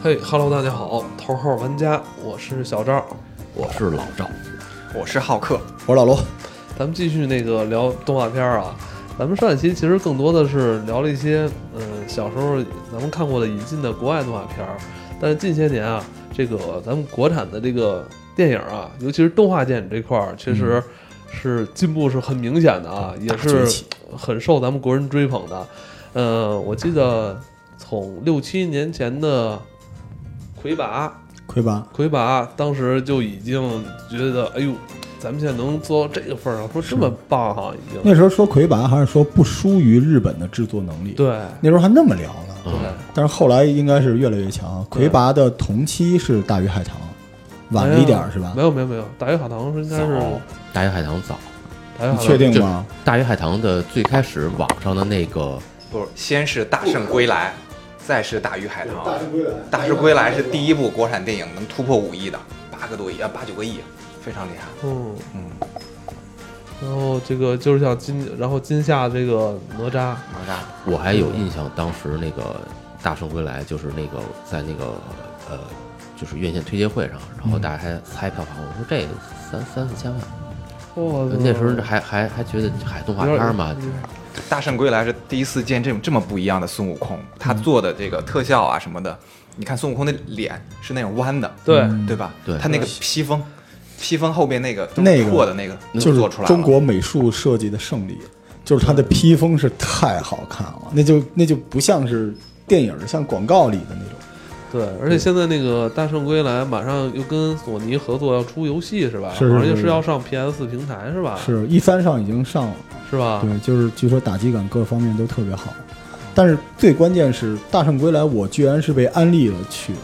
嘿哈喽，大家好，头号玩家，我是小赵，我是老赵，我是浩克，我是老罗。咱们继续那个聊动画片啊。咱们上一期其实更多的是聊了一些，嗯，小时候咱们看过的引进的国外动画片儿。但是近些年啊，这个咱们国产的这个电影啊，尤其是动画电影这块儿，确实是进步是很明显的啊，也是很受咱们国人追捧的。呃，我记得从六七年前的。魁拔，魁拔，魁拔，当时就已经觉得，哎呦，咱们现在能做到这个份儿上，说这么棒哈，已经。那时候说魁拔还是说不输于日本的制作能力，对，那时候还那么聊呢。对，但是后来应该是越来越强。魁拔的同期是大鱼海棠，晚了一点是吧？没有没有没有，大鱼海棠是应该是大鱼海棠早，你确定吗？大鱼海棠的最开始网上的那个不是，先是大圣归来。再是大鱼海棠，大圣归来，大圣归来是第一部国产电影能突破五亿的，八个多亿啊，八九个亿，非常厉害。嗯嗯。然后这个就是像今，然后今夏这个哪吒，哪吒，我还有印象，当时那个大圣归来就是那个在那个呃，就是院线推介会上，然后大家还猜票房，我说这三三四千万，哇，那时候还还还觉得海动画片嘛。大圣归来是第一次见这种这么不一样的孙悟空，他做的这个特效啊什么的，你看孙悟空的脸是那种弯的，对对吧？对，他那个披风，披风后边那个那个破的那个就是中国美术设计的胜利，就是他的披风是太好看了，那就那就不像是电影，像广告里的那种。对，而且现在那个《大圣归来》马上又跟索尼合作要出游戏是吧？是而且是要上 PS 平台是吧？是一三上已经上了。是吧？对，就是据说打击感各方面都特别好，但是最关键是《大圣归来》，我居然是被安利了去的。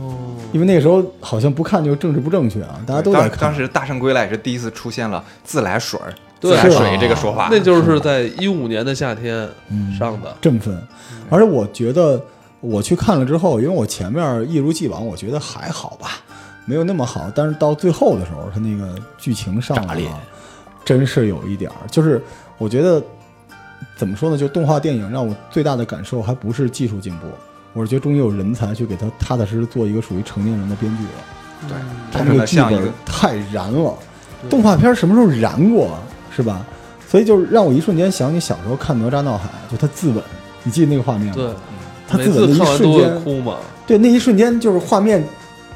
哦，因为那个时候好像不看就政治不正确啊，大家都在看。当时《大圣归来》也是第一次出现了自来水儿、自来水这个说法，那就是在一五年的夏天上的，振奋。而且我觉得我去看了之后，因为我前面一如既往，我觉得还好吧，没有那么好。但是到最后的时候，他那个剧情上来了。真是有一点儿，就是我觉得怎么说呢？就动画电影让我最大的感受，还不是技术进步，我是觉得终于有人才去给他踏踏实实做一个属于成年人的编剧了。对，他那个剧本太燃了，动画片什么时候燃过是吧？所以就是让我一瞬间想起小时候看《哪吒闹海》，就他自刎，你记得那个画面吗？对，他自刎的一瞬间哭嘛？对，那一瞬间就是画面。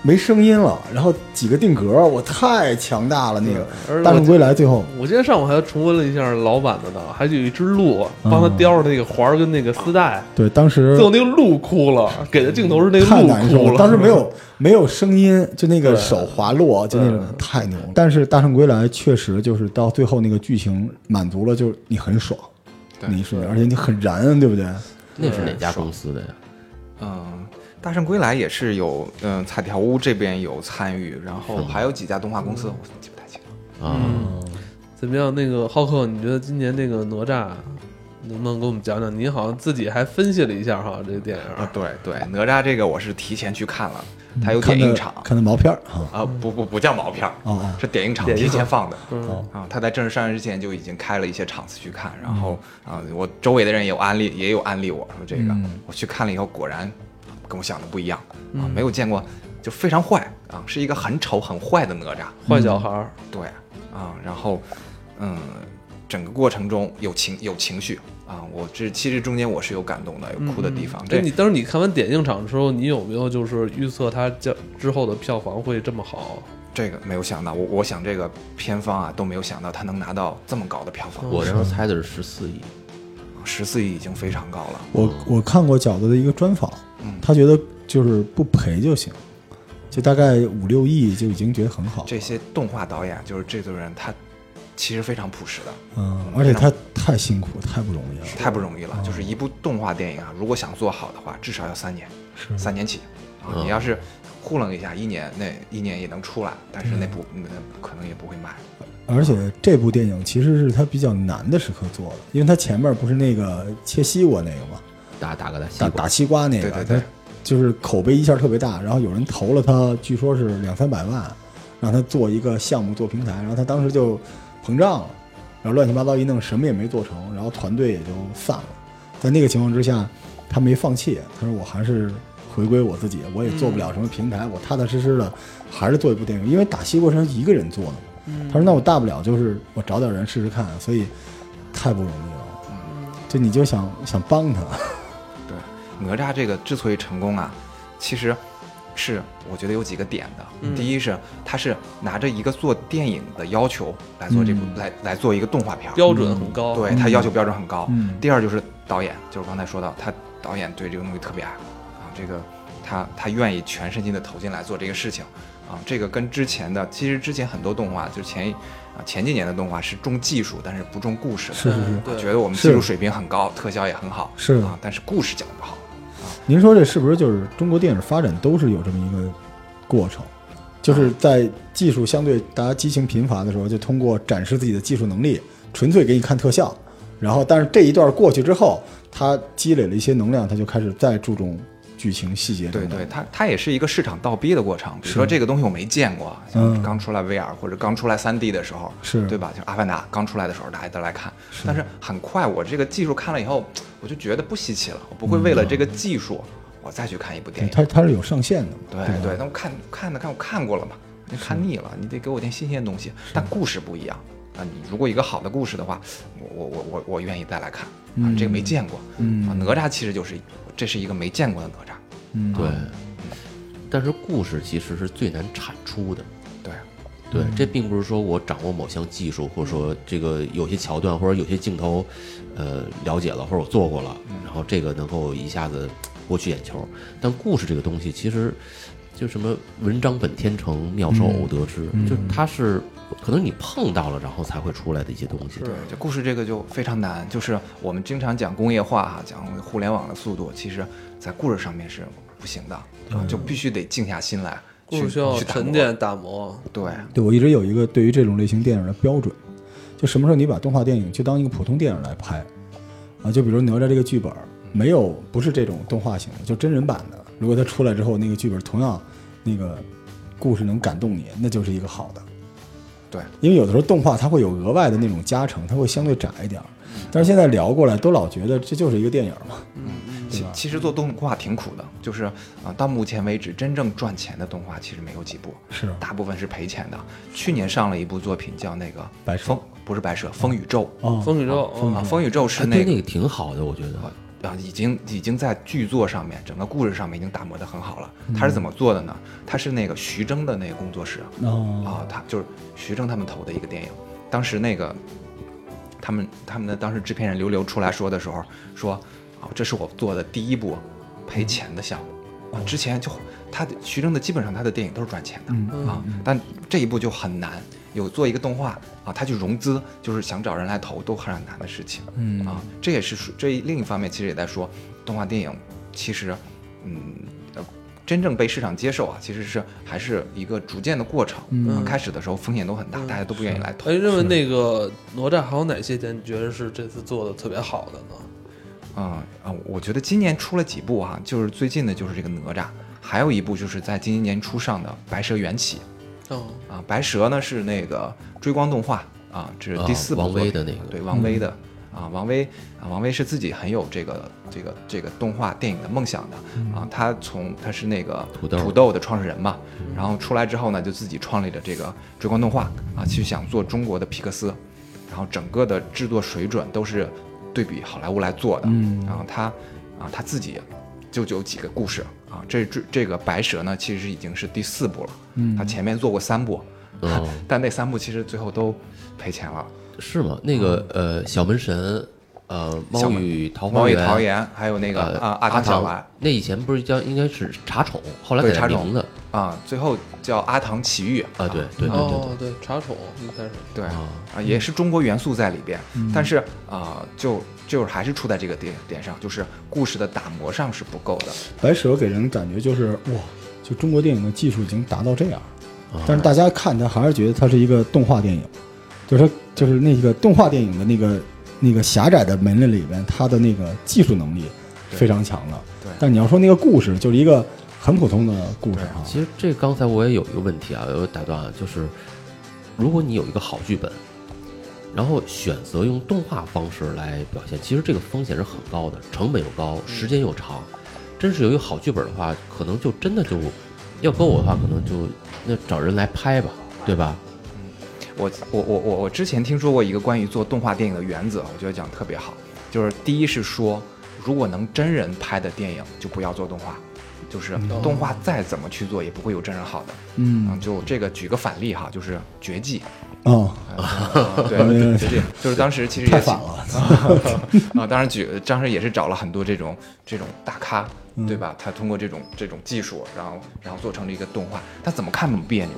没声音了，然后几个定格，我太强大了。那个《大圣归来》最后，我今天上午还重温了一下老版的呢，还有一只鹿帮他叼着那个环跟那个丝带。对，当时最后那个鹿哭了，给的镜头是那个鹿哭了。当时没有 没有声音，就那个手滑落，就那种太牛。但是《大圣归来》确实就是到最后那个剧情满足了，就是你很爽，那一瞬间，而且你很燃，对不对？那是哪家公司的呀？嗯。大圣归来也是有，嗯，彩条屋这边有参与，然后还有几家动画公司，我记不太清了。啊，怎么样？那个浩克，你觉得今年那个哪吒能不能给我们讲讲？您好像自己还分析了一下哈，这个电影啊。对对，哪吒这个我是提前去看了，它有点映场，看的毛片儿啊，不不不叫毛片儿，是点映场提前放的。啊，他在正式上映之前就已经开了一些场次去看，然后啊，我周围的人也有安利，也有安利我说这个，我去看了以后，果然。跟我想的不一样啊，没有见过，就非常坏啊，是一个很丑很坏的哪吒，坏小孩儿。对啊，然后嗯，整个过程中有情有情绪啊，我这其实中间我是有感动的，有哭的地方。对你当时你看完点映场的时候，你有没有就是预测它将之后的票房会这么好？这个没有想到，我我想这个片方啊都没有想到他能拿到这么高的票房。我那时候猜的是十四亿，十四亿已经非常高了。我我看过饺子的一个专访。他觉得就是不赔就行，就大概五六亿就已经觉得很好。这些动画导演就是制作人，他其实非常朴实的，嗯，而且他太辛苦，太不容易了，太不容易了。就是一部动画电影啊，如果想做好的话，至少要三年，是三年起。你要是糊弄一下，一年那一年也能出来，但是那部那可能也不会卖。而且这部电影其实是他比较难的时刻做的，因为他前面不是那个切西瓜那个吗？打打个打打西瓜那个，对对对，就是口碑一下特别大，然后有人投了他，据说是两三百万，让他做一个项目做平台，然后他当时就膨胀了，然后乱七八糟一弄，什么也没做成，然后团队也就散了。在那个情况之下，他没放弃，他说我还是回归我自己，我也做不了什么平台，我踏踏实实的还是做一部电影，因为打西国是一个人做的嘛。他说那我大不了就是我找点人试试看，所以太不容易了。就你就想想帮他。对，哪吒这个之所以成功啊，其实。是，我觉得有几个点的。第一是，他是拿着一个做电影的要求来做这部，来来做一个动画片，标准很高。对他要求标准很高。第二就是导演，就是刚才说到，他导演对这个东西特别爱啊，这个他他愿意全身心的投进来做这个事情啊。这个跟之前的，其实之前很多动画，就前啊前几年的动画是重技术，但是不重故事。是是是，觉得我们技术水平很高，特效也很好。是啊，但是故事讲不好。您说这是不是就是中国电影发展都是有这么一个过程？就是在技术相对大家激情贫乏的时候，就通过展示自己的技术能力，纯粹给你看特效。然后，但是这一段过去之后，他积累了一些能量，他就开始再注重。剧情细节，对对，它它也是一个市场倒逼的过程。比如说这个东西我没见过，像刚出来 VR 或者刚出来 3D 的时候，是对吧？就《阿凡达》刚出来的时候，大家都来看。但是很快，我这个技术看了以后，我就觉得不稀奇了。我不会为了这个技术，我再去看一部电影。它它是有上限的。对对，那我看看的看我看过了嘛，你看腻了，你得给我点新鲜东西。但故事不一样啊！你如果一个好的故事的话，我我我我我愿意再来看啊。这个没见过，啊，哪吒其实就是这是一个没见过的哪吒。嗯，对，但是故事其实是最难产出的。对，对，这并不是说我掌握某项技术，或者说这个有些桥段或者有些镜头，呃，了解了或者我做过了，然后这个能够一下子博取眼球。但故事这个东西，其实就什么文章本天成，妙手偶得之，就它是可能你碰到了，然后才会出来的一些东西。对，这故事这个就非常难。就是我们经常讲工业化哈，讲互联网的速度，其实在故事上面是。不行的啊，就必须得静下心来，需要沉淀打磨。对，对我一直有一个对于这种类型电影的标准，就什么时候你把动画电影就当一个普通电影来拍啊？就比如哪吒这个剧本没有不是这种动画型的，就真人版的。如果它出来之后，那个剧本同样那个故事能感动你，那就是一个好的。对，因为有的时候动画它会有额外的那种加成，它会相对窄一点。但是现在聊过来，都老觉得这就是一个电影嘛。嗯。其其实做动画挺苦的，就是啊，到目前为止真正赚钱的动画其实没有几部，是大部分是赔钱的。去年上了一部作品叫那个白风，不是白蛇，风宇宙。风宇宙啊，风宇宙是那个挺好的，我觉得啊，已经已经在剧作上面，整个故事上面已经打磨的很好了。他是怎么做的呢？他是那个徐峥的那个工作室啊，他就是徐峥他们投的一个电影。当时那个他们他们的当时制片人刘流出来说的时候说。啊，这是我做的第一部赔钱的项目啊！之前就他徐峥的基本上他的电影都是赚钱的啊，但这一部就很难。有做一个动画啊，他去融资，就是想找人来投，都很难的事情。嗯啊，这也是这另一方面，其实也在说动画电影其实嗯真正被市场接受啊，其实是还是一个逐渐的过程。嗯，开始的时候风险都很大，大家都不愿意来投。哎，认为那个哪吒还有哪些点你觉得是这次做的特别好的呢？啊啊！我觉得今年出了几部哈，就是最近的，就是这个哪吒，还有一部就是在今年年初上的《白蛇缘起》。哦啊，白蛇呢是那个追光动画啊，这是第四部。王威的那个。对，王威的啊，王威啊，王威是自己很有这个这个这个动画电影的梦想的啊。他从他是那个土豆土豆的创始人嘛，然后出来之后呢，就自己创立了这个追光动画啊，其实想做中国的皮克斯，然后整个的制作水准都是。对比好莱坞来做的，然后他，啊，他自己就有几个故事啊。这这这个白蛇呢，其实已经是第四部了。嗯，他前面做过三部，但那三部其实最后都赔钱了。是吗？那个呃，小门神，呃，猫与桃花源，猫与桃源，还有那个啊，阿唐小丸，那以前不是叫应该是茶宠，后来改名字啊，最后叫阿唐奇遇啊，对对对对对，茶宠一开始对啊，也是中国元素在里边，但是啊，就就是还是出在这个点点上，就是故事的打磨上是不够的。白蛇给人感觉就是哇，就中国电影的技术已经达到这样，但是大家看它还是觉得它是一个动画电影。就是就是那个动画电影的那个那个狭窄的门类里边，他的那个技术能力非常强的。对，但你要说那个故事，就是一个很普通的故事啊。其实这刚才我也有一个问题啊，我打断啊，就是如果你有一个好剧本，然后选择用动画方式来表现，其实这个风险是很高的，成本又高，时间又长。真是有一个好剧本的话，可能就真的就要搁我的话，可能就那找人来拍吧，对吧？我我我我我之前听说过一个关于做动画电影的原则，我觉得讲得特别好，就是第一是说，如果能真人拍的电影就不要做动画，就是动画再怎么去做也不会有真人好的。嗯，就这个举个反例哈，就是《绝技》。哦，对，绝技就是当时其实也反了 啊，当然举当时也是找了很多这种这种大咖，对吧？他通过这种这种技术，然后然后做成了一个动画，他怎么看怎么别扭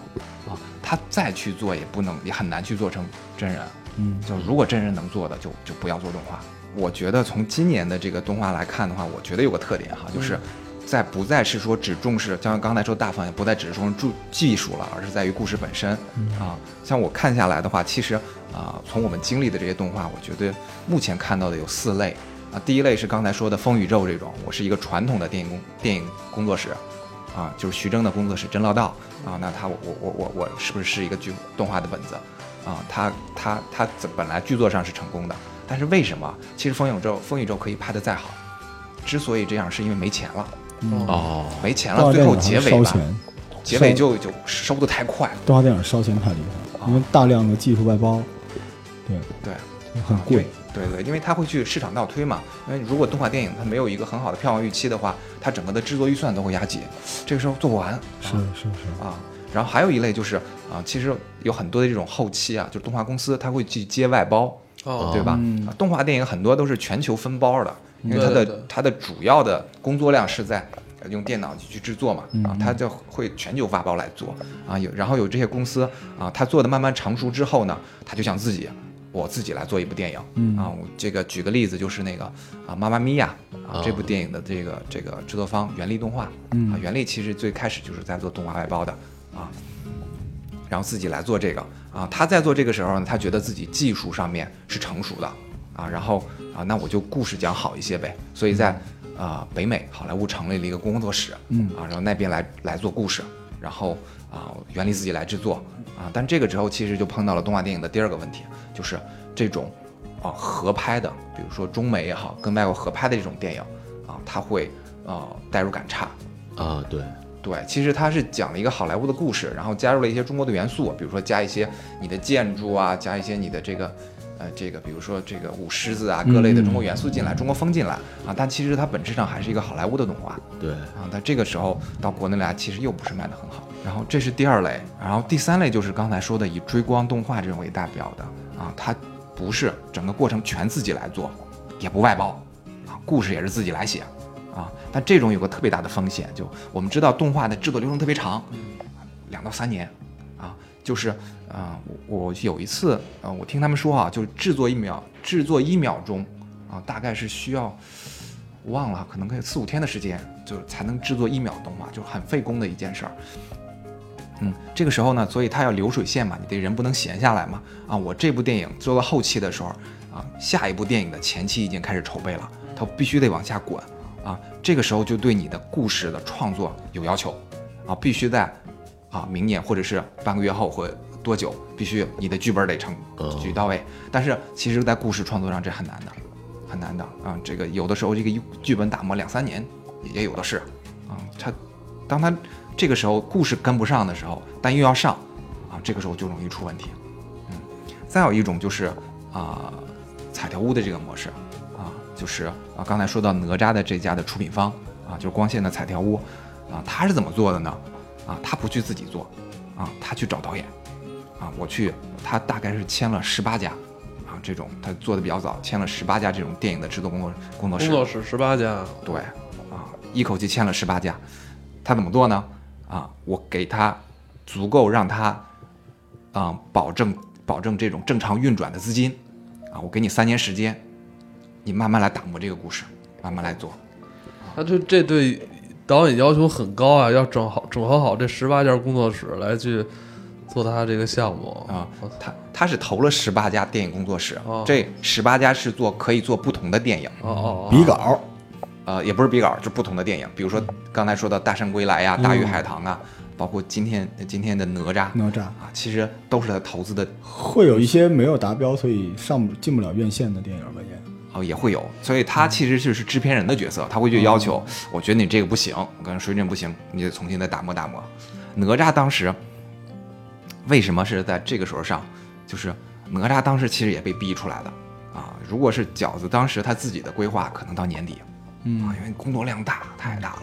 啊。他再去做也不能，也很难去做成真人。嗯，就如果真人能做的，就就不要做动画。我觉得从今年的这个动画来看的话，我觉得有个特点哈，就是在不再是说只重视，像刚才说大方向，不再只是说注技术了，而是在于故事本身啊。像我看下来的话，其实啊，从我们经历的这些动画，我觉得目前看到的有四类啊。第一类是刚才说的风宇宙这种，我是一个传统的电影工电影工作室。啊，就是徐峥的工作室真乐道啊，那他我我我我我是不是是一个剧动画的本子啊？他他他本来剧作上是成功的，但是为什么？其实风宇宙风宇宙可以拍得再好，之所以这样是因为没钱了哦，没钱了，最后结尾吧，结尾就就收的太快，动画电影烧钱太厉害了，因为大量的技术外包，对。对，很贵。对对，因为它会去市场倒推嘛。因为如果动画电影它没有一个很好的票房预期的话，它整个的制作预算都会压紧，这个时候做不完。是是是。啊。然后还有一类就是啊，其实有很多的这种后期啊，就是动画公司它会去接外包，对吧？动画电影很多都是全球分包的，因为它的它的主要的工作量是在用电脑去制作嘛，啊，它就会全球发包来做啊。有然后有这些公司啊，它做的慢慢成熟之后呢，他就想自己。我自己来做一部电影，嗯啊，我这个举个例子，就是那个啊，妈妈咪呀啊，这部电影的这个这个制作方原力动画，啊，原力其实最开始就是在做动画外包的啊，然后自己来做这个啊，他在做这个时候呢，他觉得自己技术上面是成熟的啊，然后啊，那我就故事讲好一些呗，所以在啊北美好莱坞成立了一个工作室，嗯啊，然后那边来来做故事，然后啊，原力自己来制作。啊，但这个之后其实就碰到了动画电影的第二个问题，就是这种啊合拍的，比如说中美也好，跟外国合拍的这种电影啊，它会啊代入感差啊。对对，其实它是讲了一个好莱坞的故事，然后加入了一些中国的元素，比如说加一些你的建筑啊，加一些你的这个呃这个，比如说这个舞狮子啊，各类的中国元素进来，中国风进来啊，但其实它本质上还是一个好莱坞的动画。对啊，但这个时候到国内来，其实又不是卖得很好。然后这是第二类，然后第三类就是刚才说的以追光动画这种为代表的啊，它不是整个过程全自己来做，也不外包，啊，故事也是自己来写，啊，但这种有个特别大的风险，就我们知道动画的制作流程特别长，两到三年，啊，就是啊，我有一次啊，我听他们说啊，就是制作一秒，制作一秒钟，啊，大概是需要。忘了，可能可以四五天的时间，就才能制作一秒动画，就很费工的一件事儿。嗯，这个时候呢，所以它要流水线嘛，你得人不能闲下来嘛。啊，我这部电影做到后期的时候，啊，下一部电影的前期已经开始筹备了，它必须得往下滚。啊，这个时候就对你的故事的创作有要求，啊，必须在啊明年或者是半个月后或多久，必须你的剧本得成举到位。但是其实，在故事创作上这很难的。很难的啊，这个有的时候这个剧本打磨两三年也有的是啊。他当他这个时候故事跟不上的时候，但又要上啊，这个时候就容易出问题。嗯，再有一种就是啊，彩条屋的这个模式啊，就是啊刚才说到哪吒的这家的出品方啊，就是光线的彩条屋啊，他是怎么做的呢？啊，他不去自己做啊，他去找导演啊，我去，他大概是签了十八家。啊这种他做的比较早，签了十八家这种电影的制作工作工作室。工作室十八家，对，啊，一口气签了十八家，他怎么做呢？啊，我给他足够让他，啊，保证保证这种正常运转的资金，啊，我给你三年时间，你慢慢来打磨这个故事，慢慢来做。他这这对导演要求很高啊，要整好整合好这十八家工作室来去。做他这个项目。啊，他他是投了十八家电影工作室，这十八家是做可以做不同的电影。哦哦，比稿，呃，也不是比稿，就不同的电影，比如说刚才说的《大圣归来》呀，《大鱼海棠》啊，包括今天今天的哪吒，哪吒。啊，其实都是他投资的。会有一些没有达标，所以上不进不了院线的电影吧？也哦，也会有，所以他其实就是制片人的角色，他会去要求，我觉得你这个不行，我感觉水准不行，你得重新再打磨打磨。哪吒当时为什么是在这个时候上？就是哪吒当时其实也被逼出来的啊。如果是饺子当时他自己的规划，可能到年底，嗯啊，因为工作量大，太大了。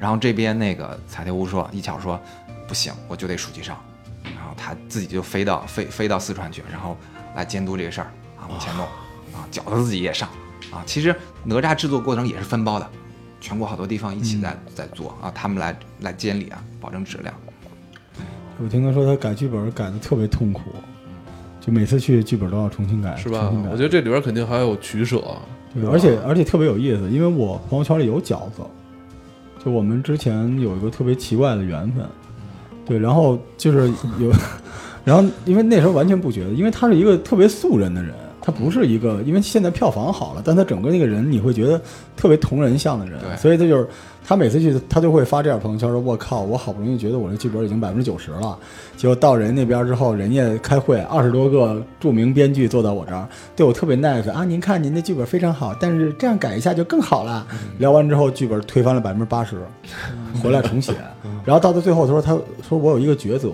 然后这边那个彩条屋说，一巧说不行，我就得暑期上，然后他自己就飞到飞飞到四川去，然后来监督这个事儿啊，往前弄。啊，饺子自己也上啊。其实哪吒制作过程也是分包的，全国好多地方一起在在做啊，他们来来监理啊，保证质量。我听他说他改剧本改的特别痛苦，就每次去剧本都要重新改，是吧我觉得这里边肯定还有取舍，对，而且而且特别有意思，因为我朋友圈里有饺子，就我们之前有一个特别奇怪的缘分，对，然后就是有，然后因为那时候完全不觉得，因为他是一个特别素人的人，他不是一个，因为现在票房好了，但他整个那个人你会觉得特别同人像的人，所以他就是他每次去他就会发这样朋友圈说：“我靠，我好不容易觉得我这剧本已经百分之九十了，结果到人那边之后，人家开会二十多个著名编剧坐到我这儿，对我特别 nice 啊，您看您的剧本非常好，但是这样改一下就更好了。聊完之后，剧本推翻了百分之八十，回来重写，然后到了最后，他说他说我有一个抉择，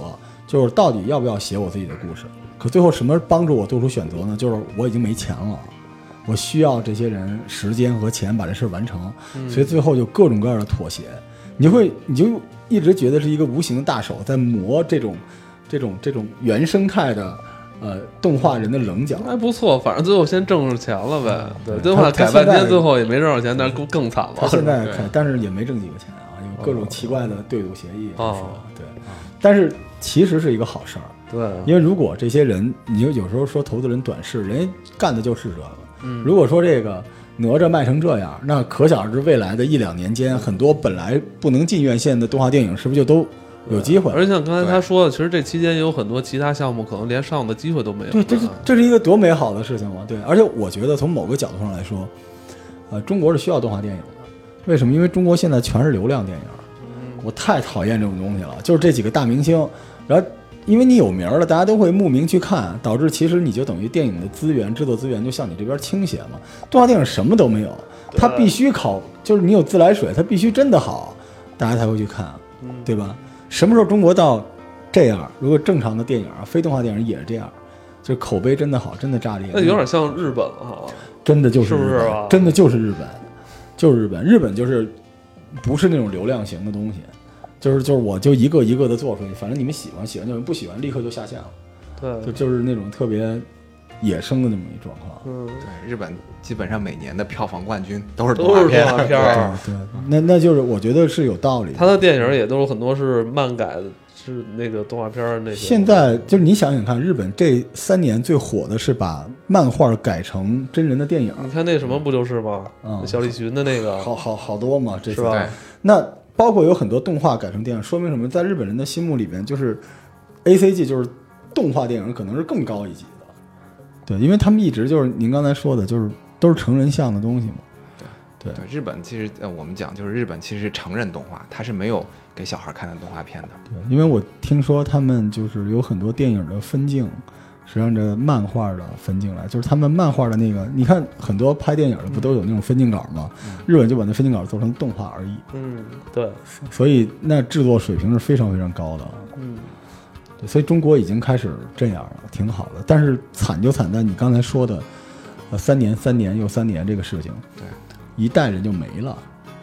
就是到底要不要写我自己的故事。可最后什么帮助我做出选择呢？就是我已经没钱了。我需要这些人时间和钱把这事儿完成，所以最后就各种各样的妥协，你会你就一直觉得是一个无形的大手在磨这种这种这种原生态的呃动画人的棱角。还不错，反正最后先挣着钱了呗。对，对最后改半天，最后也没挣着钱，那更更惨了。他现在看，但是也没挣几个钱啊，有各种奇怪的对赌协议。哦是吧对，但是其实是一个好事儿，对，因为如果这些人，你就有时候说投资人短视，人家干的就是这个。嗯如果说这个哪吒卖成这样，那可想而知，未来的一两年间，很多本来不能进院线的动画电影，是不是就都有机会？而且像刚才他说的，其实这期间也有很多其他项目可能连上的机会都没有。对，这是这是一个多美好的事情嘛！对，而且我觉得从某个角度上来说，呃，中国是需要动画电影的。为什么？因为中国现在全是流量电影，我太讨厌这种东西了。就是这几个大明星，然后因为你有名了，大家都会慕名去看，导致其实你就等于电影的资源、制作资源就向你这边倾斜嘛。动画电影什么都没有，它必须考，就是你有自来水，它必须真的好，大家才会去看，对吧？什么时候中国到这样？如果正常的电影啊，非动画电影也是这样，就是口碑真的好，真的炸裂，那有点像日本了哈。真的就是是不是啊真的就是日本，就是日本。日本就是不是那种流量型的东西，就是就是我就一个一个的做出去，反正你们喜欢喜欢就行，不喜欢立刻就下线了，对，就就是那种特别野生的那么一状况。嗯，对，日本基本上每年的票房冠军都是动都是动画片，画片儿。对，那那就是我觉得是有道理的。他的电影也都是很多是漫改的，是那个动画片儿那些。现在就是你想想看，日本这三年最火的是把漫画改成真人的电影，你看那什么不就是吗？嗯小栗旬的那个，好好好多嘛，这是吧对，那包括有很多动画改成电影，说明什么？在日本人的心目里边，就是 A C G 就是动画电影可能是更高一级的。对，因为他们一直就是您刚才说的，就是都是成人像的东西嘛。对对，日本其实呃，我们讲就是日本其实是成人动画，它是没有给小孩看的动画片的。对，因为我听说他们就是有很多电影的分镜是按照漫画的分镜来，就是他们漫画的那个，你看很多拍电影的不都有那种分镜稿吗？日本就把那分镜稿做成动画而已，嗯，对，所以那制作水平是非常非常高的。嗯，对，所以中国已经开始这样了，挺好的。但是惨就惨在你刚才说的，呃，三年、三年又三年这个事情，对，一代人就没了。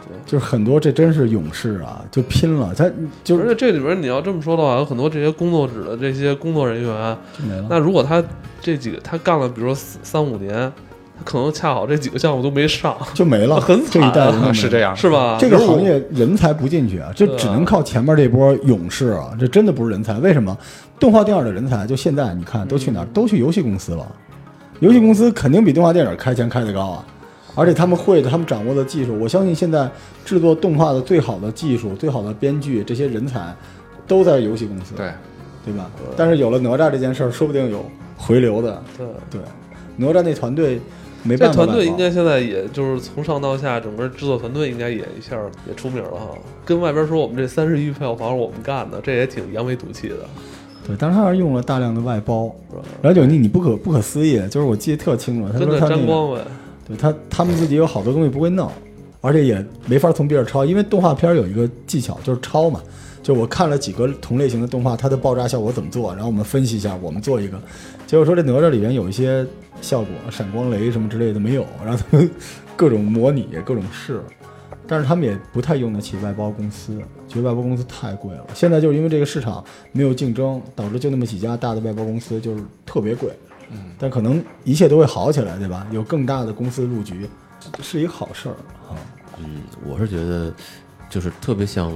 对就是很多这真是勇士啊，就拼了，他就是而且这里边你要这么说的话，有很多这些工作室的这些工作人员，就没了。那如果他这几个他干了，比如说四三五年，他可能恰好这几个项目都没上，就没了，很这一代人就没了是这。样，是吧？这个行业人才不进去啊，这对啊只能靠前面这波勇士啊，这真的不是人才。为什么？动画电影的人才，就现在你看都去哪儿？都去游戏公司了。游戏公司肯定比动画电影开钱开得高啊，而且他们会的，他们掌握的技术，我相信现在制作动画的最好的技术、最好的编剧，这些人才都在游戏公司，对，对吧？但是有了哪吒这件事儿，说不定有回流的。对。对，哪吒那团队没办法这，团队应该现在也就是从上到下，整个制作团队应该也一下也出名了哈。跟外边说我们这三十亿票房是我们干的，这也挺扬眉吐气的，对，但是他还是用了大量的外包？然后就你你不可不可思议，就是我记得特清楚，他说他那个沾光呗。对他他们自己有好多东西不会弄，而且也没法从别人抄，因为动画片有一个技巧就是抄嘛。就我看了几个同类型的动画，它的爆炸效果怎么做，然后我们分析一下，我们做一个。结果说这哪吒里边有一些效果，闪光雷什么之类的没有，然后他们 各种模拟，各种试，但是他们也不太用得起外包公司，觉得外包公司太贵了。现在就是因为这个市场没有竞争，导致就那么几家大的外包公司就是特别贵。嗯，但可能一切都会好起来，对吧？有更大的公司入局，是一个好事儿啊。嗯，我是觉得就是特别像。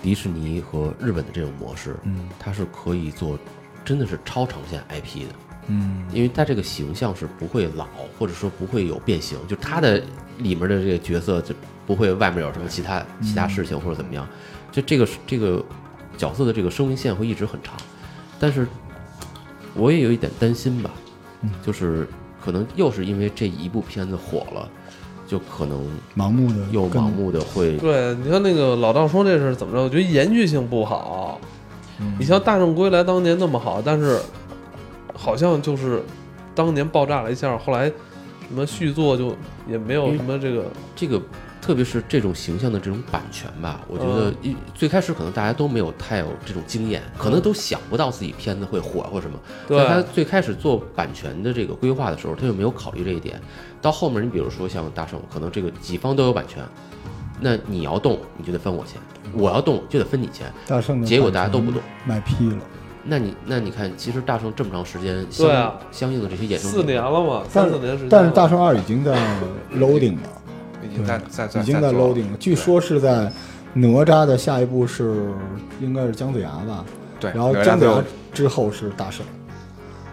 迪士尼和日本的这种模式，嗯，它是可以做，真的是超长线 IP 的，嗯，因为它这个形象是不会老，或者说不会有变形，就它的里面的这个角色就不会外面有什么其他其他事情或者怎么样，就这个这个角色的这个生命线会一直很长，但是我也有一点担心吧，就是可能又是因为这一部片子火了。就可能盲目的，又盲目的会。对，你看那个老道说这是怎么着？我觉得延续性不好。你像《大圣归来》当年那么好，但是好像就是当年爆炸了一下，后来什么续作就也没有什么这个这个。特别是这种形象的这种版权吧，我觉得一最开始可能大家都没有太有这种经验，可能都想不到自己片子会火或什么。对，他最开始做版权的这个规划的时候，他就没有考虑这一点。到后面，你比如说像大圣，可能这个几方都有版权，那你要动你就得分我钱，我要动就得分你钱。大圣结果大家都不动，卖批了。那你那你看，其实大圣这么长时间，对啊，相应的这些衍生四年了嘛，三四年时间。但是大圣二已经在 loading 了。已经在在在已经在 loading 了，据说是在哪吒的下一步是应该是姜子牙吧？对，然后姜子牙之后是大圣，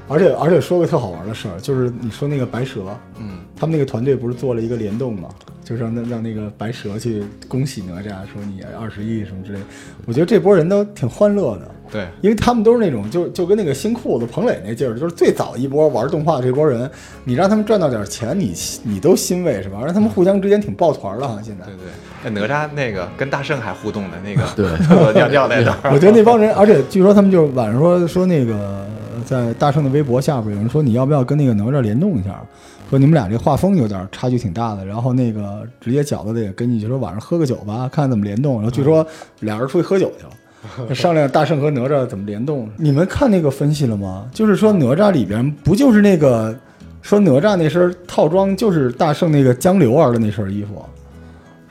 而且而且说个特好玩的事儿，就是你说那个白蛇，嗯，他们那个团队不是做了一个联动嘛，就是让让那个白蛇去恭喜哪吒，说你二十亿什么之类，我觉得这波人都挺欢乐的。对，因为他们都是那种就就跟那个新裤子彭磊那劲儿，就是最早一波玩动画这波人，你让他们赚到点钱，你你都欣慰是吧？让他们互相之间挺抱团的哈，现在。对对，那哪吒那个跟大圣还互动的那个，对，尿尿那个。我觉得那帮人，而且据说他们就晚上说说那个在大圣的微博下边有人说你要不要跟那个哪吒联动一下，说你们俩这画风有点差距挺大的，然后那个直接饺子的也跟你就说晚上喝个酒吧，看怎么联动。然后据说俩人出去喝酒去了。商量大圣和哪吒怎么联动？你们看那个分析了吗？就是说哪吒里边不就是那个说哪吒那身套装就是大圣那个江流儿的那身衣服，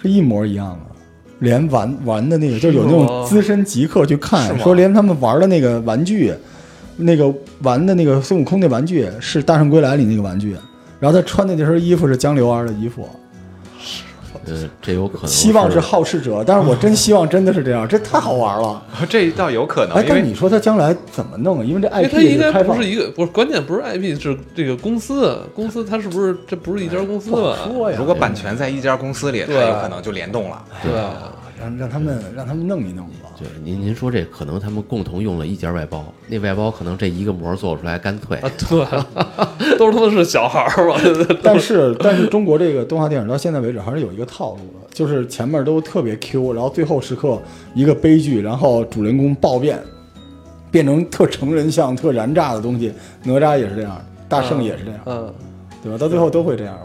是一模一样的。连玩玩的那个就有那种资深极客去看，说连他们玩的那个玩具，那个玩的那个孙悟空那玩具是大圣归来里那个玩具，然后他穿的那身衣服是江流儿的衣服。呃，这有可能。希望是好事者，但是我真希望真的是这样，这太好玩了。这倒有可能。哎，但你说他将来怎么弄？因为这 IP 它应该不是一个，不是关键，不是 IP，是这个公司。公司它是不是这不是一家公司吧？说呀，如果版权在一家公司里，它有可能就联动了。对。让让他们让他们弄一弄吧。对，您您说这可能他们共同用了一家外包，那外包可能这一个模做出来干脆。啊，对，都他妈是小孩儿吧？但是但是中国这个动画电影到现在为止还是有一个套路的，就是前面都特别 Q，然后最后时刻一个悲剧，然后主人公暴变，变成特成人像、特燃炸的东西。哪吒也是这样，大圣也是这样，嗯，对吧？到最后都会这样。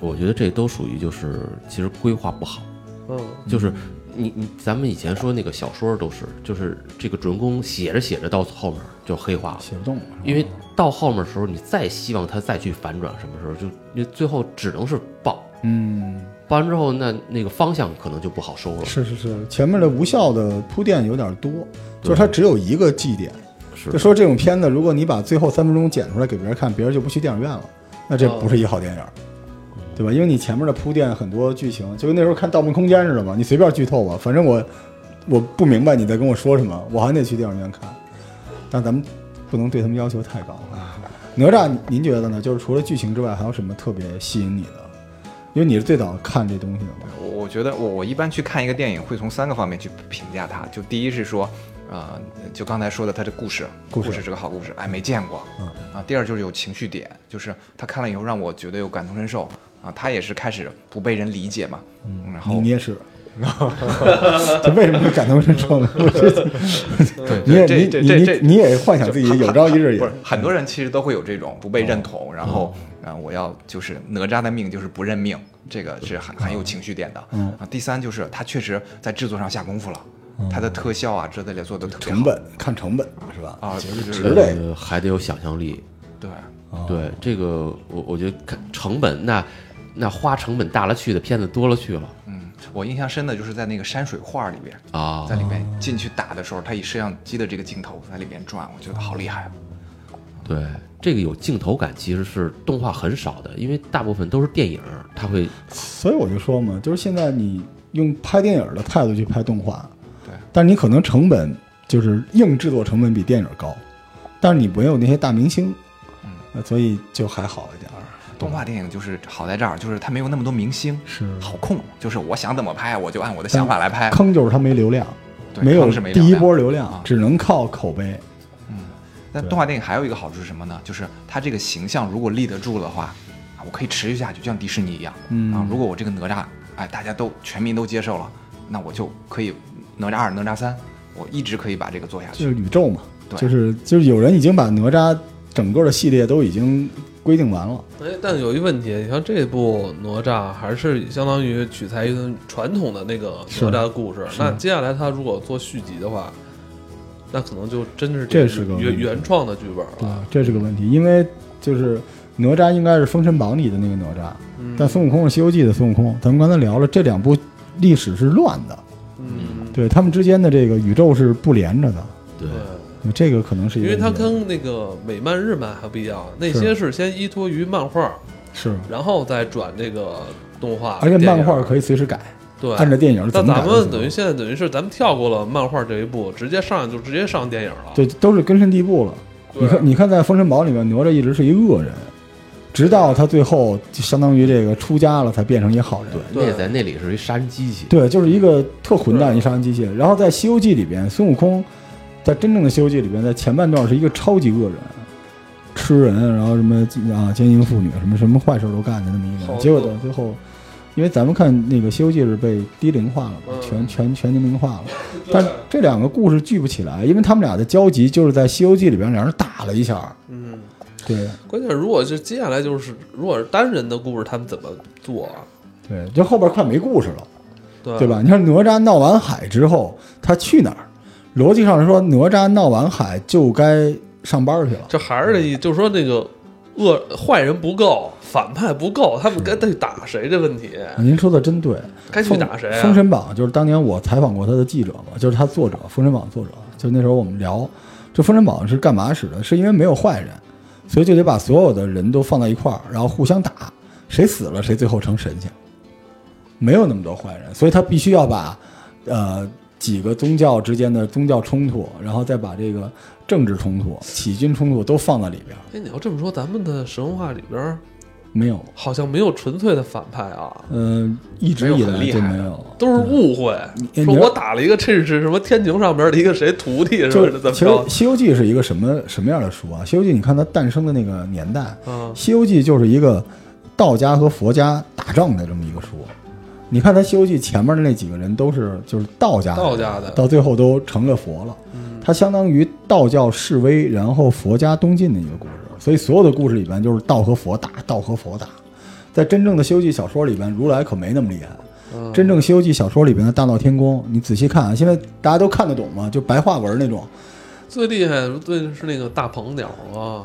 我觉得这都属于就是其实规划不好，嗯，就是。你你咱们以前说那个小说都是，就是这个主人公写着写着到后面就黑化了，写不动了。因为到后面的时候，你再希望他再去反转，什么时候就你最后只能是爆。嗯，爆完之后，那那个方向可能就不好收了。是是是，前面的无效的铺垫有点多，就是它只有一个祭点。是，就说这种片子，如果你把最后三分钟剪出来给别人看，别人就不去电影院了，那这不是一个好电影。对吧？因为你前面的铺垫很多剧情，就跟那时候看《盗梦空间》似的嘛，你随便剧透吧，反正我我不明白你在跟我说什么，我还得去电影院看。但咱们不能对他们要求太高啊。哪吒，您觉得呢？就是除了剧情之外，还有什么特别吸引你的？因为你是最早看这东西的嘛。我觉得我我一般去看一个电影，会从三个方面去评价它。就第一是说，呃，就刚才说的，它的故事，故事是个好故事，哎，没见过。嗯啊，第二就是有情绪点，就是他看了以后让我觉得有感同身受。啊，他也是开始不被人理解嘛，嗯，然后你也是，这为什么会感同身受呢？对，你也你你这这这你你也幻想自己有朝一日也不是很多人其实都会有这种不被认同，然后啊、呃我要就是哪吒的命就是不认命，这个是很很有情绪点的。嗯啊，第三就是他确实在制作上下功夫了，他的特效啊之类的做的特别成本看成本是吧？啊，就是值得呃，还得有想象力。对。对这个，我我觉得看成本，那那花成本大了去的片子多了去了嗯，我印象深的就是在那个山水画里边，啊在里面进去打的时候，他以摄像机的这个镜头在里面转，我觉得好厉害。啊对，这个有镜头感其实是动画很少的，因为大部分都是电影，它会所以我就说嘛，就是现在你用拍电影的态度去拍动画，对，但是你可能成本就是硬制作成本比电影高，但是你没有那些大明星，嗯呃，所以就还好一点儿。动画电影就是好在这儿，就是它没有那么多明星，是好控，就是我想怎么拍，我就按我的想法来拍。坑就是它没流量，对没有坑是没第一波流量啊，只能靠口碑。嗯但动画电影还有一个好处是什么呢？就是它这个形象如果立得住的话，啊我可以持续下去，就像迪士尼一样。嗯啊，如果我这个哪吒，哎，大家都全民都接受了，那我就可以哪吒二、哪吒三，我一直可以把这个做下去就是。宇宙嘛，对就是就是有人已经把哪吒整个的系列都已经规定完了。哎，但有一问题，你像这部哪吒还是相当于取材于传统的那个哪吒的故事，那接下来他如果做续集的话，那可能就真的是这是个原原创的剧本对了。，这是个问题，因为就是哪吒应该是《封神榜》里的那个哪吒，嗯。但孙悟空是《西游记》的孙悟空。咱们刚才聊了，这两部历史是乱的，嗯，对他们之间的这个宇宙是不连着的，对对，这个可能是因为它跟那个美漫、日漫还不一样，那些是先依托于漫画，是，然后再转这个动画，而且漫画可以随时改，对。按照电影怎但咱们等于现在等于是咱们跳过了漫画这一步，直接上就直接上电影了。对，都是根深蒂固了。你看，你看，在《封神榜》里面，哪吒一直是一恶人，直到他最后就相当于这个出家了，才变成一好人。对，那在那里是一杀人机器，对，就是一个特混蛋一杀人机器。然后在《西游记》里边，孙悟空在真正的《西游记》里边，在前半段是一个超级恶人，吃人，然后什么啊奸淫妇女，什么什么坏事都干的那么一个人。结果到最后，因为咱们看那个《西游记》是被低龄化了嘛，嗯全全全年龄化了，但这两个故事聚不起来，因为他们俩的交集就是在《西游记》里边两人打了一下。嗯，对关键如果是接下来就是如果是单人的故事，他们怎么做啊？对，就后边快没故事了。对对吧？你看哪吒闹完海之后，他去哪儿？逻辑上来说，哪吒闹完海就该上班去了。这还是这意，就是说那个恶坏人不够，反派不够，他们该去打谁这问题？您说的真对，该去打谁啊？封神榜就是当年我采访过他的记者嘛，就是他作者，封神榜作者。就那时候我们聊，这封神榜是干嘛使的？是因为没有坏人，所以就得把所有的人都放在一块儿，然后互相打，谁死了谁最后成神仙。没有那么多坏人，所以他必须要把呃几个宗教之间的宗教冲突，然后再把这个政治冲突、起军冲突都放在里边儿。哎，你要这么说，咱们的神话里边儿没有，好像没有纯粹的反派啊，嗯、一直以来就没有。都是误会。说我打了一个这是什么天庭上边的一个谁徒弟是就吧？怎么其实着《西游记》是一个什么什么样的书啊？《西游记》你看它诞生的那个年代，嗯《西游记》就是一个道家和佛家打仗的这么一个书。你看他《西游记》前面的那几个人都是就是道家的，道家的到最后都成了佛了。嗯它相当于道教示威，然后佛家东进的一个故事。所以所有的故事里边就是道和佛打，道和佛打。在真正的《西游记》小说里边，如来可没那么厉害。嗯真正《西游记》小说里边的大闹天宫，你仔细看啊，现在大家都看得懂吗？就白话文那种。最厉害最是那个大鹏鸟啊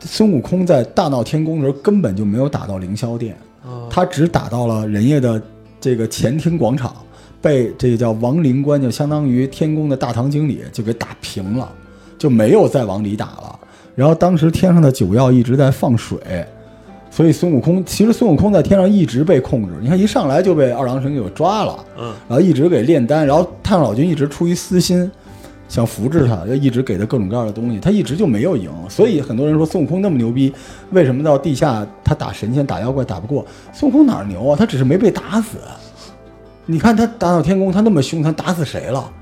孙悟空在大闹天宫的时候根本就没有打到凌霄殿，啊！他只打到了人家的这个前厅广场，被这个叫王灵官，就相当于天宫的大堂经理就给打平了，就没有再往里打了。然后当时天上的九曜一直在放水，所以孙悟空其实孙悟空在天上一直被控制。你看一上来就被二郎神给抓了，嗯，然后一直给炼丹，然后太上老君一直出于私心，想扶持他，要一直给他各种各样的东西，他一直就没有赢。所以很多人说孙悟空那么牛逼，为什么到地下他打神仙打妖怪打不过？孙悟空哪儿牛啊？他只是没被打死。你看他打到天宫，他那么凶，他打死谁了？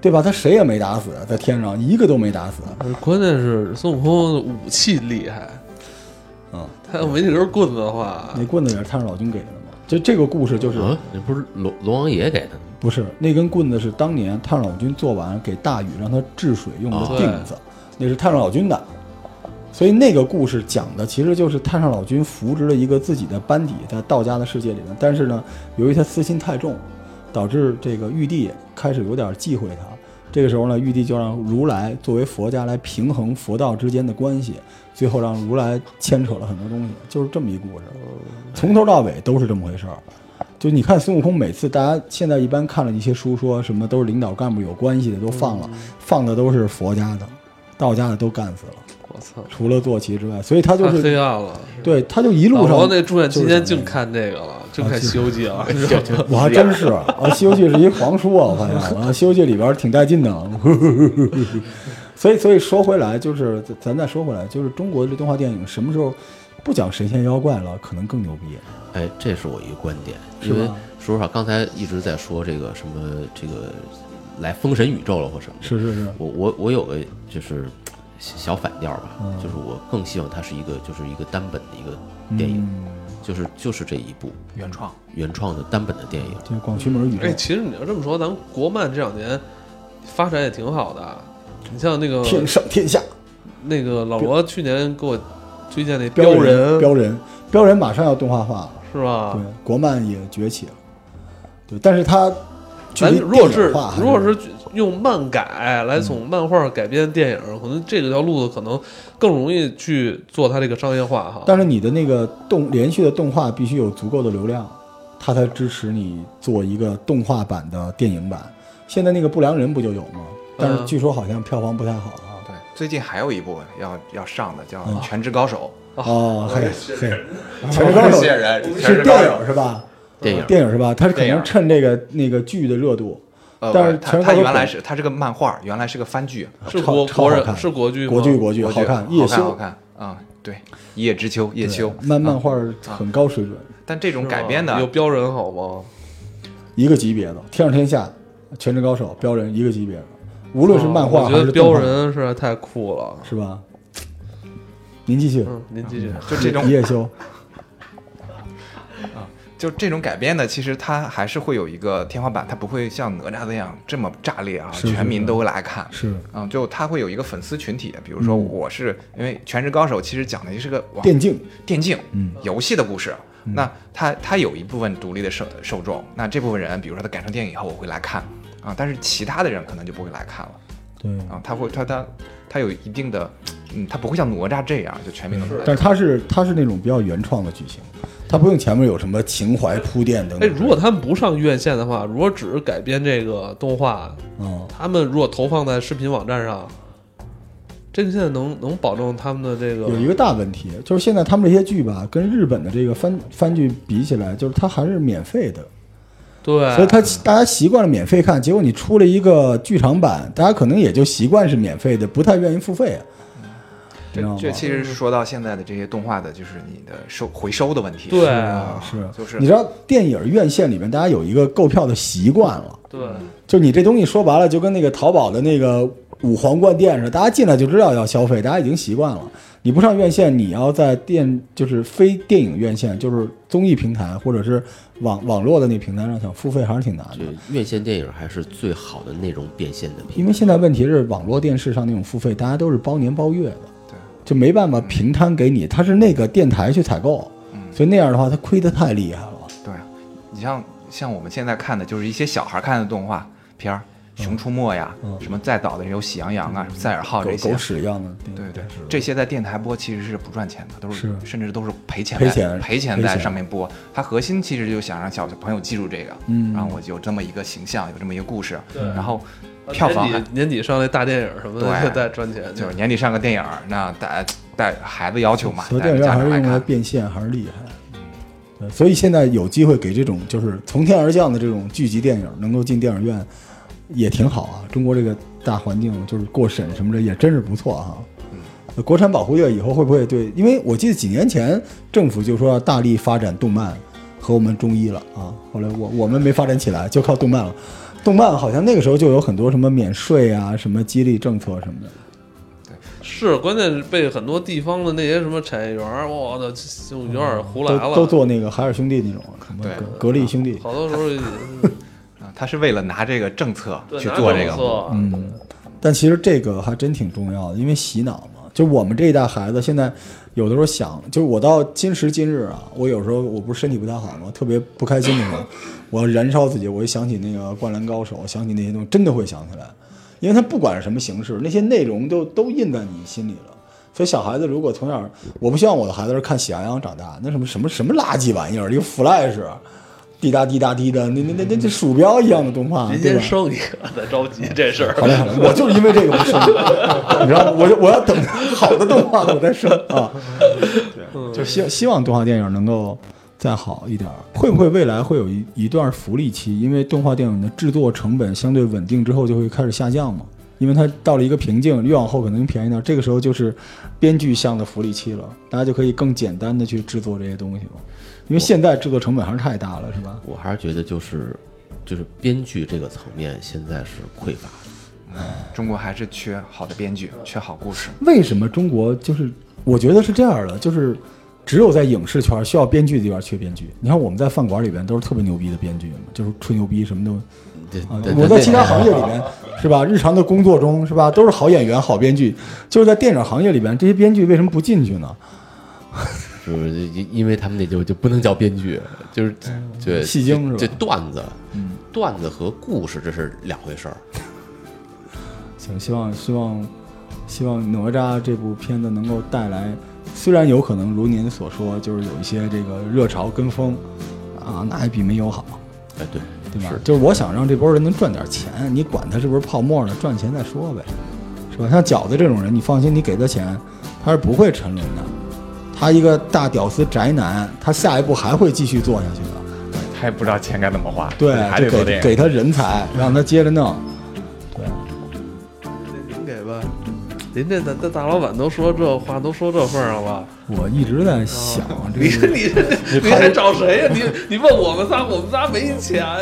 对吧？他谁也没打死，在天上一个都没打死。关键是孙悟空的武器厉害，嗯，他要没那根棍子的话，那棍子也是太上老君给的嘛。就这个故事就是，啊，那不是龙龙王爷给的吗？不是那根棍子是当年太上老君做完给大禹让他治水用的哦锭子，那是太上老君的。所以那个故事讲的其实就是太上老君扶植了一个自己的班底在道家的世界里面，但是呢，由于他私心太重，导致这个玉帝开始有点忌讳他。这个时候呢，玉帝就让如来作为佛家来平衡佛道之间的关系，最后让如来牵扯了很多东西，就是这么一故事，从头到尾都是这么回事儿。就你看孙悟空，每次大家现在一般看了一些书，说什么都是领导干部有关系的都放了，放的都是佛家的，道家的都干死了，我操，除了坐骑之外，所以他就太是黑暗了。对，他就一路老上罗那住院期间净看这个了，净看《西游记》了，你知道吗？我还真是啊，《西游记》是一黄书啊，我发现啊，《西游记》里边挺带劲的。所以，所以说回来，就是咱咱再说回来，就是中国的这动画电影什么时候不讲神仙妖怪了，可能更牛逼。哎，这是我一个观点，因为说实话，刚才一直在说这个什么这个来封神宇宙了或什么的，是是是，我我我有个就是小小反调吧，嗯。就是我更希望它是一个就是一个单本的一个电影，嗯。就是就是这一部原创，原创的单本的电影。对广渠门宇宙。哎，，其实你要这么说，咱们国漫这两年发展也挺好的。你像那个天上天下，那个老罗去年给我推荐那标人，标人，标人马上要动画化了，是吧对？，国漫也崛起了，对，但是它距离咱如果是电影化如果是用漫改来从漫画改编电影，可能这个条路子可能更容易去做它这个商业化哈。但是你的那个动连续的动画必须有足够的流量，它才支持你做一个动画版的电影版。现在那个不良人不就有吗？但是嗯据说好像票房不太好啊。对，最近还有一部要要上的叫啊《全职高手。哦，嘿嘿，全职高手。是电影是吧？电影。电影是吧？他是可电影。能趁这个那个剧的热度，》，呃，但是不它它原来是高手是个漫画，原来是个番剧，是超国国人超好看。是国剧？国剧国剧好看，好叶修。看好看。啊，对，一叶知秋，叶秋。漫漫啊画很高水准，但这种改编的。有标人好吗？一个级别的《天上天下》《全职高手》标人一个级别的，无论是漫画哦我还觉得标是动画，人实在太酷了。是吧？您继续，嗯，您继续。就这种一叶修啊。就这种改编的，其实它还是会有一个天花板，它不会像哪吒那样这么炸裂啊，是是全民都会来看。是嗯，就它会有一个粉丝群体，比如说嗯我是、因为《全职高手》其实讲的就是个网电竞，电竞嗯游戏的故事。那它它有一部分独立的受受众，那这部分人，比如说他改成电影以后，我会来看啊，但是其他的人可能就不会来看了对，啊，他会他他他有一定的，嗯，他不会像哪吒这样就全民都来看。但是他是他是那种比较原创的剧情，他不用前面有什么情怀铺垫等哎，等。如果他们不上院线的话，如果只是改编这个动画，嗯，他们如果投放在视频网站上，这个现在能能保证他们的这个有一个大问题，就是现在他们这些剧吧，跟日本的这个番番剧比起来，就是它还是免费的，对，所以他大家习惯了免费看，结果你出了一个剧场版，大家可能也就习惯是免费的，不太愿意付费啊。这其实是说到现在的这些动画的，就是你的收回收的问题。对啊，是，就是你知道电影院线里面大家有一个购票的习惯了。对就你这东西说白了，就跟那个淘宝的那个五皇冠店似的，大家进来就知道要消费，大家已经习惯了。你不上院线，你要在电就是非电影院线，就是综艺平台或者是网网络的那平台上想付费还是挺难的。院线电影还是最好的内容变现的平台。因为现在问题是网络电视上那种付费，大家都是包年包月的，对，就没办法平摊给你，他是那个电台去采购，嗯所以那样的话，他亏得太厉害了。对，你像像我们现在看的，就是一些小孩看的动画片儿，《熊出没》呀，嗯什么再早的有《喜羊羊》啊，什么赛尔号这些狗狗，屎一样的，对对，这些在电台播其实是不赚钱的，都是是甚至都是赔钱在赔钱赔钱在上面播。它核心其实就想让小朋友记住这个，嗯然后我有这么一个形象，有这么一个故事，对然后票房年底年底上那大电影什么的对再赚钱，就是年底上个电影，那带带孩子要求嘛，电影院还是用来家长来看。变现，还是厉害。对，所以现在有机会给这种就是从天而降的这种剧集电影能够进电影院，也挺好啊。中国这个大环境就是过审什么的也真是不错哈、呃国产保护月以后会不会对？因为我记得几年前政府就说要大力发展动漫和我们中医了啊，后来我我们没发展起来，就靠动漫了。动漫好像那个时候就有很多什么免税啊、什么激励政策什么的。是，关键是被很多地方的那些什么产业园，我的就有点胡来了。都做那个海尔兄弟那种，对，格力兄弟。好多时候啊，他是为了拿这个政策去做这个。嗯，但其实这个还真挺重要的，因为洗脑嘛。就我们这一代孩子，现在有的时候想，就是我到今时今日啊，我有时候我不是身体不太好吗？特别不开心的时候，我要燃烧自己，我一想起那个《灌篮高手》，想起那些东西，真的会想起来。因为他不管是什么形式，那些内容都都印在你心里了。所以小孩子如果从小，我不希望我的孩子是看《喜羊羊》长大，那什么什么什么垃圾玩意儿，一个 Flash，滴答滴答滴的，那那那那这鼠标一样的动画，您先生一个，再着急这事儿。好嘞好嘞，我就是因为这个不生，你知道吗，我就我要等好的动画我再生 啊。对就希希望动画电影能够。再好一点，会不会未来会有一一段福利期？因为动画电影的制作成本相对稳定之后，就会开始下降嘛。因为它到了一个瓶颈，越往后可能便宜点。这个时候就是编剧向的福利期了，大家就可以更简单的去制作这些东西了。因为现在制作成本还是太大了，是吧？我还是觉得就是就是编剧这个层面现在是匮乏，嗯，中国还是缺好的编剧，缺好故事。为什么中国就是？我觉得是这样的，就是。只有在影视圈需要编剧的地方缺编剧。你看我们在饭馆里边都是特别牛逼的编剧，就是吹牛逼什么都。我在其他行业里边 是吧？日常的工作中是吧？都是好演员、好编剧。就是在电影行业里边，这些编剧为什么不进去呢？是因因为他们那就就不能叫编剧，就是对戏精是吧？这段子，段子和故事这是两回事儿。行，希望希望希望哪吒这部片子能够带来。虽然有可能如您所说，就是有一些这个热潮跟风，啊，那也比没有好。哎，对，对吧？就是我想让这波人能赚点钱，你管他是不是泡沫呢？赚钱再说呗，是吧？像饺子这种人，你放心，你给他钱，他是不会沉沦的。他一个大屌丝宅男，他下一步还会继续做下去的。他也不知道钱该怎么花，对，还得给给他人才，让他接着弄。对，您给吧。您这大大大老板都说这话，都说这份上了。我一直在想，你你你还找谁呀？你你问我们仨，我们仨没钱呀。